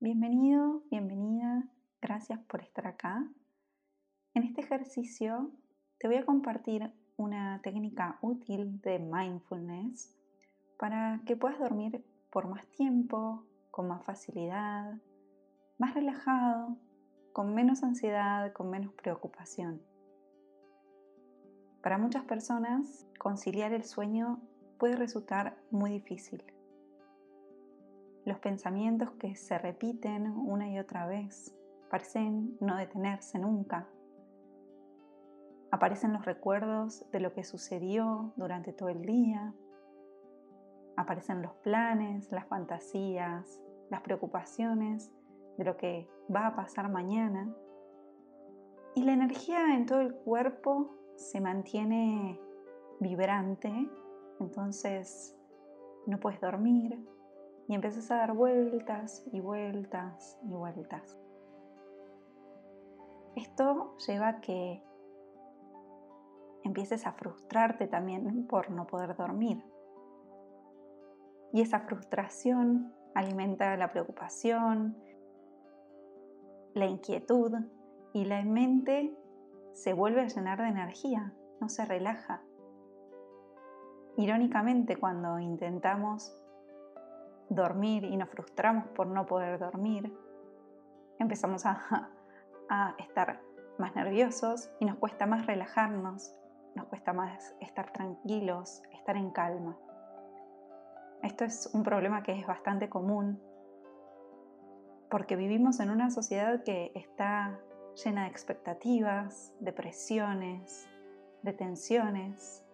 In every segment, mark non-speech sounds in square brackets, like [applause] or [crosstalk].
Bienvenido, bienvenida, gracias por estar acá. En este ejercicio te voy a compartir una técnica útil de mindfulness para que puedas dormir por más tiempo, con más facilidad, más relajado, con menos ansiedad, con menos preocupación. Para muchas personas, conciliar el sueño puede resultar muy difícil los pensamientos que se repiten una y otra vez parecen no detenerse nunca. Aparecen los recuerdos de lo que sucedió durante todo el día. Aparecen los planes, las fantasías, las preocupaciones de lo que va a pasar mañana. Y la energía en todo el cuerpo se mantiene vibrante, entonces no puedes dormir, y empiezas a dar vueltas y vueltas y vueltas. Esto lleva a que empieces a frustrarte también por no poder dormir. Y esa frustración alimenta la preocupación, la inquietud y la mente se vuelve a llenar de energía, no se relaja. Irónicamente, cuando intentamos dormir y nos frustramos por no poder dormir, empezamos [laughs] a, estar más nerviosos y nos cuesta más relajarnos, nos cuesta más estar tranquilos, estar en calma. Esto es un problema que es bastante común porque vivimos en una sociedad que está llena de expectativas, de presiones, de tensiones.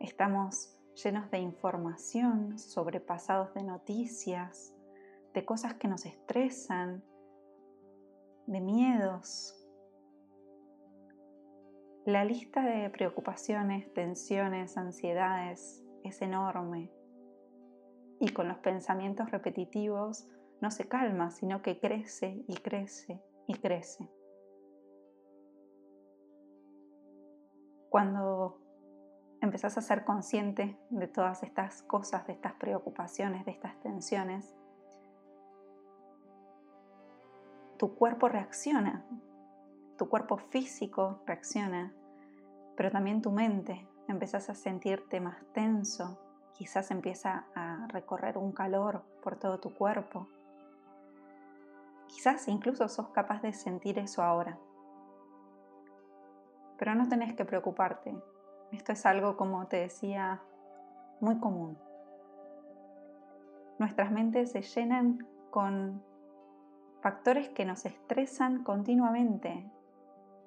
Estamos llenos de información, sobrepasados de noticias, de cosas que nos estresan, de miedos. La lista de preocupaciones, tensiones, ansiedades es enorme y con los pensamientos repetitivos no se calma, sino que crece y crece y crece. Cuando empezás a ser consciente de todas estas cosas, de estas preocupaciones, de estas tensiones, tu cuerpo reacciona, tu cuerpo físico reacciona, pero también tu mente. Empezás a sentirte más tenso, quizás empieza a recorrer un calor por todo tu cuerpo. Quizás incluso sos capaz de sentir eso ahora. Pero no tenés que preocuparte, esto es algo, como te decía, muy común. Nuestras mentes se llenan con factores que nos estresan continuamente,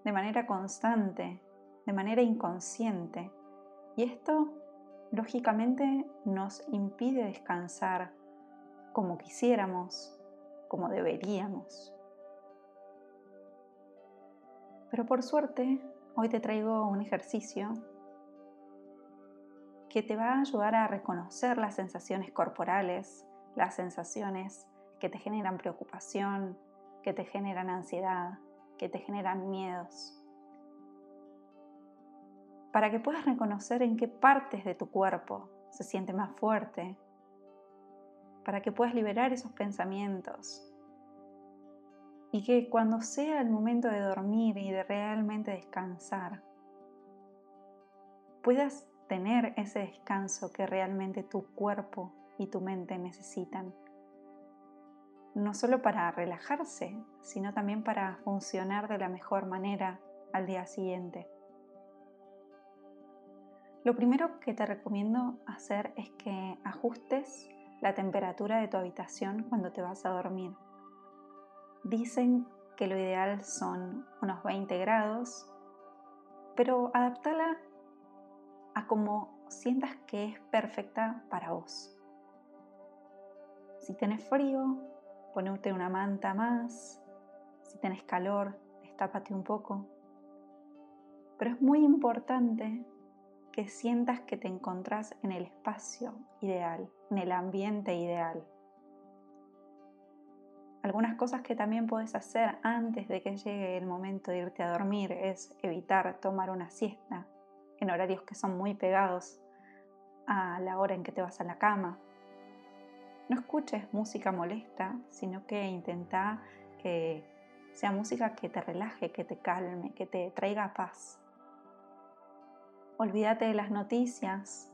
de manera constante, de manera inconsciente. Y esto, lógicamente, nos impide descansar como quisiéramos, como deberíamos. Pero por suerte, hoy te traigo un ejercicio que te va a ayudar a reconocer las sensaciones corporales, las sensaciones que te generan preocupación, que te generan ansiedad, que te generan miedos. Para que puedas reconocer en qué partes de tu cuerpo se siente más fuerte, para que puedas liberar esos pensamientos y que cuando sea el momento de dormir y de realmente descansar, puedas tener ese descanso que realmente tu cuerpo y tu mente necesitan. No solo para relajarse, sino también para funcionar de la mejor manera al día siguiente. Lo primero que te recomiendo hacer es que ajustes la temperatura de tu habitación cuando te vas a dormir. Dicen que lo ideal son unos 20 grados, pero adaptala a como sientas que es perfecta para vos. Si tenés frío, ponerte una manta más. Si tenés calor, destápate un poco. Pero es muy importante que sientas que te encontrás en el espacio ideal, en el ambiente ideal. Algunas cosas que también puedes hacer antes de que llegue el momento de irte a dormir es evitar tomar una siesta en horarios que son muy pegados a la hora en que te vas a la cama. No escuches música molesta, sino que intenta que sea música que te relaje, que te calme, que te traiga paz. Olvídate de las noticias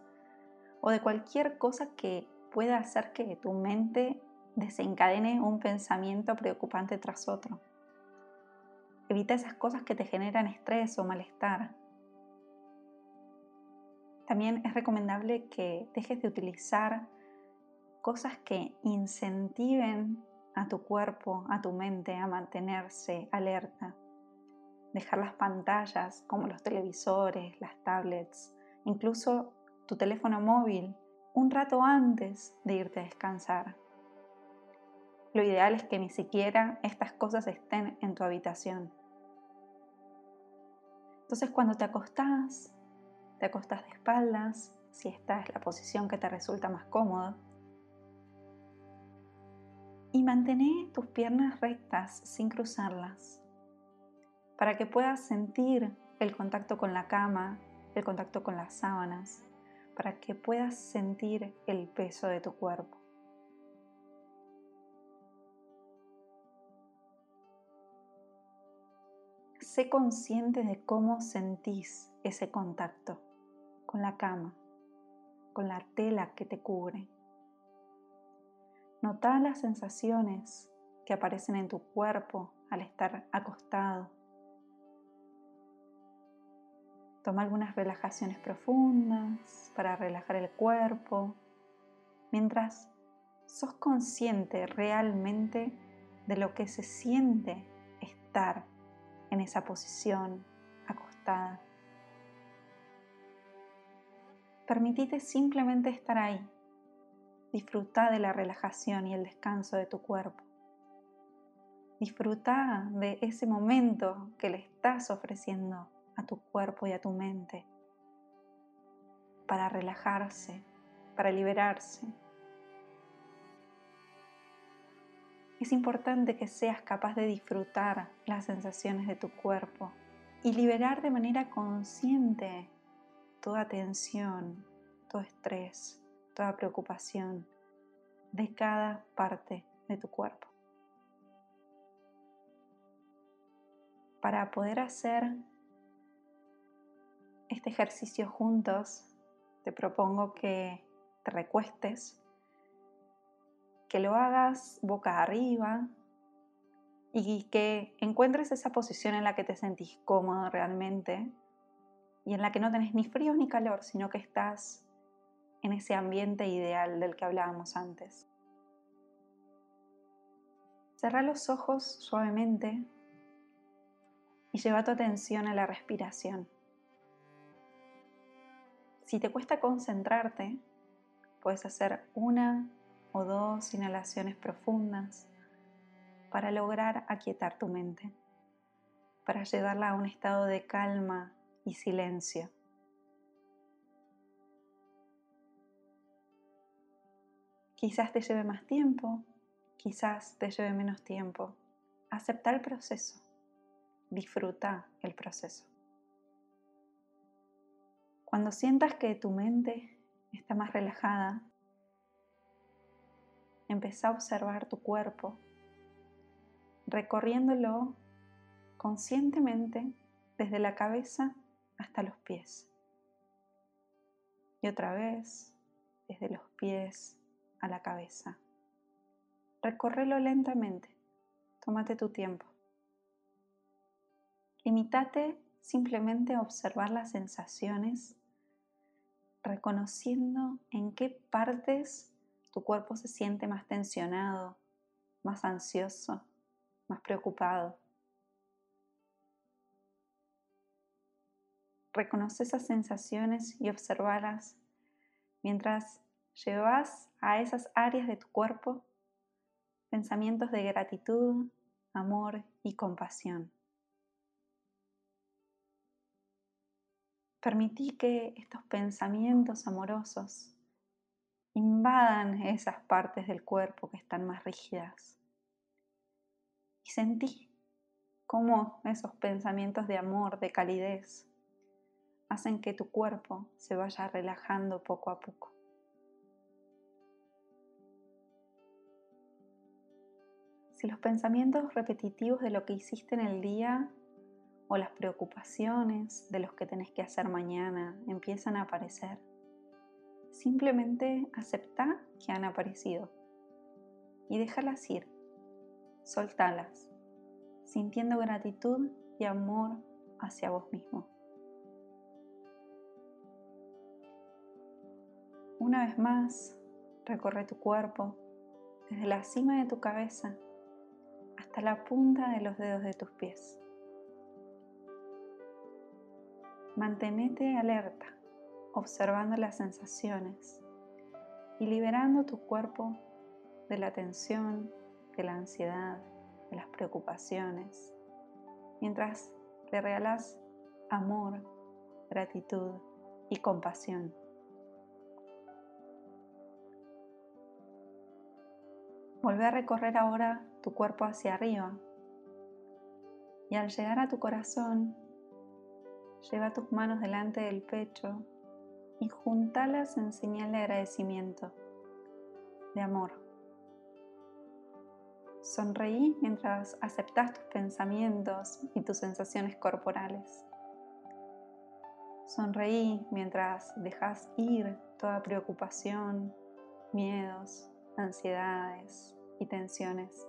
o de cualquier cosa que pueda hacer que tu mente desencadene un pensamiento preocupante tras otro. Evita esas cosas que te generan estrés o malestar. También es recomendable que dejes de utilizar cosas que incentiven a tu cuerpo, a tu mente a mantenerse alerta. Dejar las pantallas como los televisores, las tablets, incluso tu teléfono móvil un rato antes de irte a descansar. Lo ideal es que ni siquiera estas cosas estén en tu habitación. Entonces cuando te acostás, te acostás de espaldas, si esta es la posición que te resulta más cómoda, y mantén tus piernas rectas sin cruzarlas, para que puedas sentir el contacto con la cama, el contacto con las sábanas, para que puedas sentir el peso de tu cuerpo. Sé consciente de cómo sentís ese contacto con la cama, con la tela que te cubre. Nota las sensaciones que aparecen en tu cuerpo al estar acostado. Toma algunas relajaciones profundas para relajar el cuerpo, mientras sos consciente realmente de lo que se siente estar en esa posición acostada. Permitite simplemente estar ahí. Disfruta de la relajación y el descanso de tu cuerpo. Disfruta de ese momento que le estás ofreciendo a tu cuerpo y a tu mente para relajarse, para liberarse, es importante que seas capaz de disfrutar las sensaciones de tu cuerpo y liberar de manera consciente toda tensión, todo estrés, toda preocupación de cada parte de tu cuerpo. Para poder hacer este ejercicio juntos, te propongo que te recuestes que lo hagas boca arriba y que encuentres esa posición en la que te sentís cómodo realmente y en la que no tenés ni frío ni calor, sino que estás en ese ambiente ideal del que hablábamos antes. Cerra los ojos suavemente y lleva tu atención a la respiración. Si te cuesta concentrarte, puedes hacer una o dos inhalaciones profundas para lograr aquietar tu mente, para llevarla a un estado de calma y silencio. Quizás te lleve más tiempo, quizás te lleve menos tiempo. Acepta el proceso, disfruta el proceso. Cuando sientas que tu mente está más relajada, Empezá a observar tu cuerpo, recorriéndolo conscientemente desde la cabeza hasta los pies. Y otra vez, desde los pies a la cabeza. Recórrelo lentamente. Tómate tu tiempo. Limítate simplemente a observar las sensaciones, reconociendo en qué partes tu cuerpo se siente más tensionado, más ansioso, más preocupado. Reconoce esas sensaciones y observarlas mientras llevas a esas áreas de tu cuerpo pensamientos de gratitud, amor y compasión. Permití que estos pensamientos amorosos invadan esas partes del cuerpo que están más rígidas. Y sentí cómo esos pensamientos de amor, de calidez, hacen que tu cuerpo se vaya relajando poco a poco. Si los pensamientos repetitivos de lo que hiciste en el día o las preocupaciones de los que tenés que hacer mañana empiezan a aparecer, simplemente acepta que han aparecido y déjalas ir, soltalas, sintiendo gratitud y amor hacia vos mismo. Una vez más, recorre tu cuerpo desde la cima de tu cabeza hasta la punta de los dedos de tus pies. Mantenete alerta, observando las sensaciones y liberando tu cuerpo de la tensión, de la ansiedad, de las preocupaciones, mientras le regalas amor, gratitud y compasión. Vuelve a recorrer ahora tu cuerpo hacia arriba y al llegar a tu corazón, lleva tus manos delante del pecho y juntalas en señal de agradecimiento, de amor. Sonreí mientras aceptas tus pensamientos y tus sensaciones corporales. Sonreí mientras dejas ir toda preocupación, miedos, ansiedades y tensiones.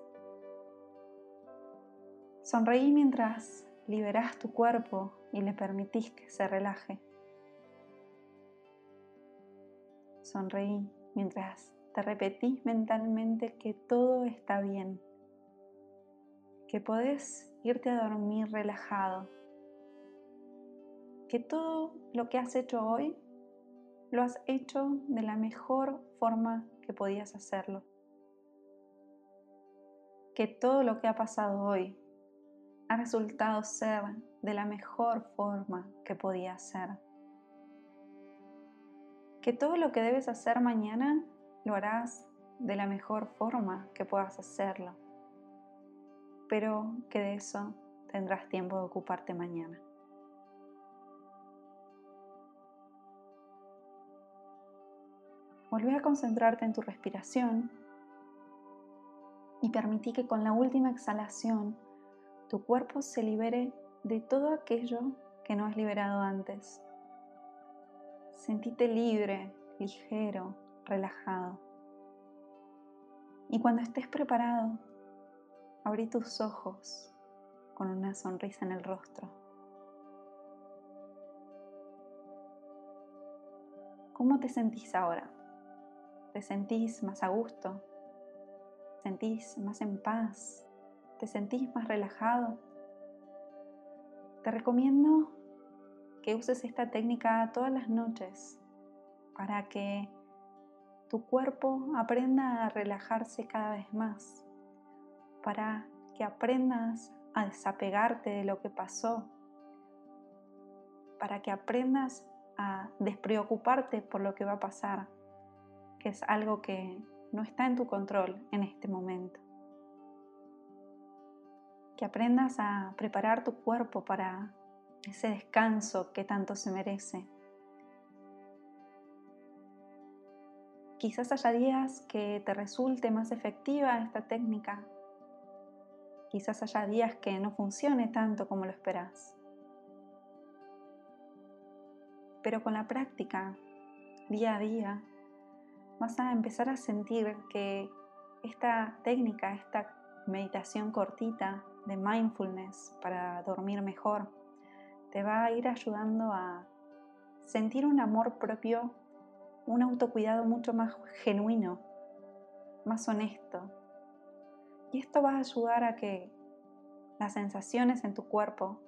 Sonreí mientras liberas tu cuerpo y le permitís que se relaje. Sonreí mientras te repetís mentalmente que todo está bien, que podés irte a dormir relajado, que todo lo que has hecho hoy lo has hecho de la mejor forma que podías hacerlo. Que todo lo que ha pasado hoy ha resultado ser de la mejor forma que podía ser. Que todo lo que debes hacer mañana lo harás de la mejor forma que puedas hacerlo. Pero que de eso tendrás tiempo de ocuparte mañana. Volví a concentrarte en tu respiración y permití que con la última exhalación tu cuerpo se libere de todo aquello que no has liberado antes. Sentíte libre, ligero, relajado. Y cuando estés preparado, abrí tus ojos con una sonrisa en el rostro. ¿Cómo te sentís ahora? te sentís más a gusto, sentís más en paz, te sentís más relajado. Te recomiendo que uses esta técnica todas las noches para que tu cuerpo aprenda a relajarse cada vez más, para que aprendas a desapegarte de lo que pasó, para que aprendas a despreocuparte por lo que va a pasar que es algo que no está en tu control en este momento. Que aprendas a preparar tu cuerpo para ese descanso que tanto se merece. Quizás haya días que te resulte más efectiva esta técnica. Quizás haya días que no funcione tanto como lo esperas. Pero con la práctica, día a día, vas a empezar a sentir que esta técnica, esta meditación cortita de mindfulness para dormir mejor, te va a ir ayudando a sentir un amor propio, un autocuidado mucho más genuino, más honesto. Y esto va a ayudar a que las sensaciones en tu cuerpo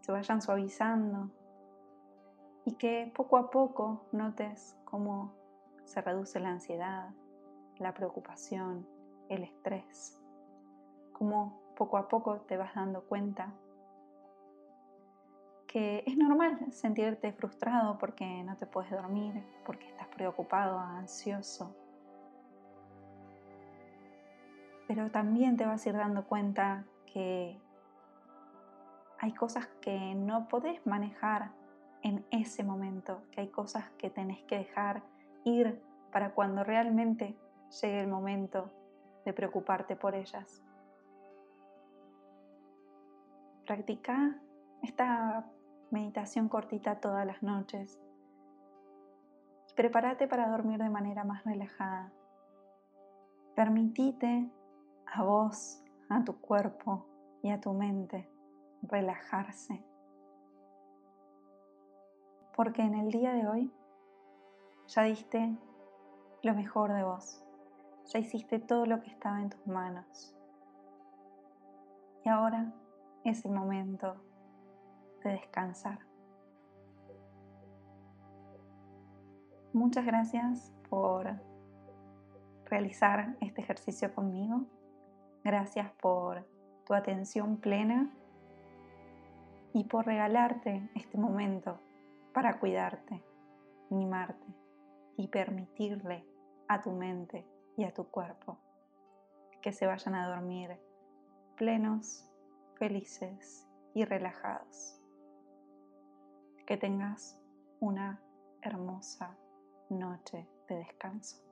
se vayan suavizando y que poco a poco notes cómo se reduce la ansiedad, la preocupación, el estrés. Como poco a poco te vas dando cuenta que es normal sentirte frustrado porque no te puedes dormir, porque estás preocupado, ansioso. Pero también te vas a ir dando cuenta que hay cosas que no podés manejar en ese momento, que hay cosas que tenés que dejar ir para cuando realmente llegue el momento de preocuparte por ellas. Practica esta meditación cortita todas las noches. Prepárate para dormir de manera más relajada. Permitite a vos, a tu cuerpo y a tu mente relajarse. Porque en el día de hoy ya diste lo mejor de vos. Ya hiciste todo lo que estaba en tus manos. Y ahora es el momento de descansar. Muchas gracias por realizar este ejercicio conmigo. Gracias por tu atención plena y por regalarte este momento para cuidarte, mimarte y permitirle a tu mente y a tu cuerpo que se vayan a dormir plenos, felices y relajados. Que tengas una hermosa noche de descanso.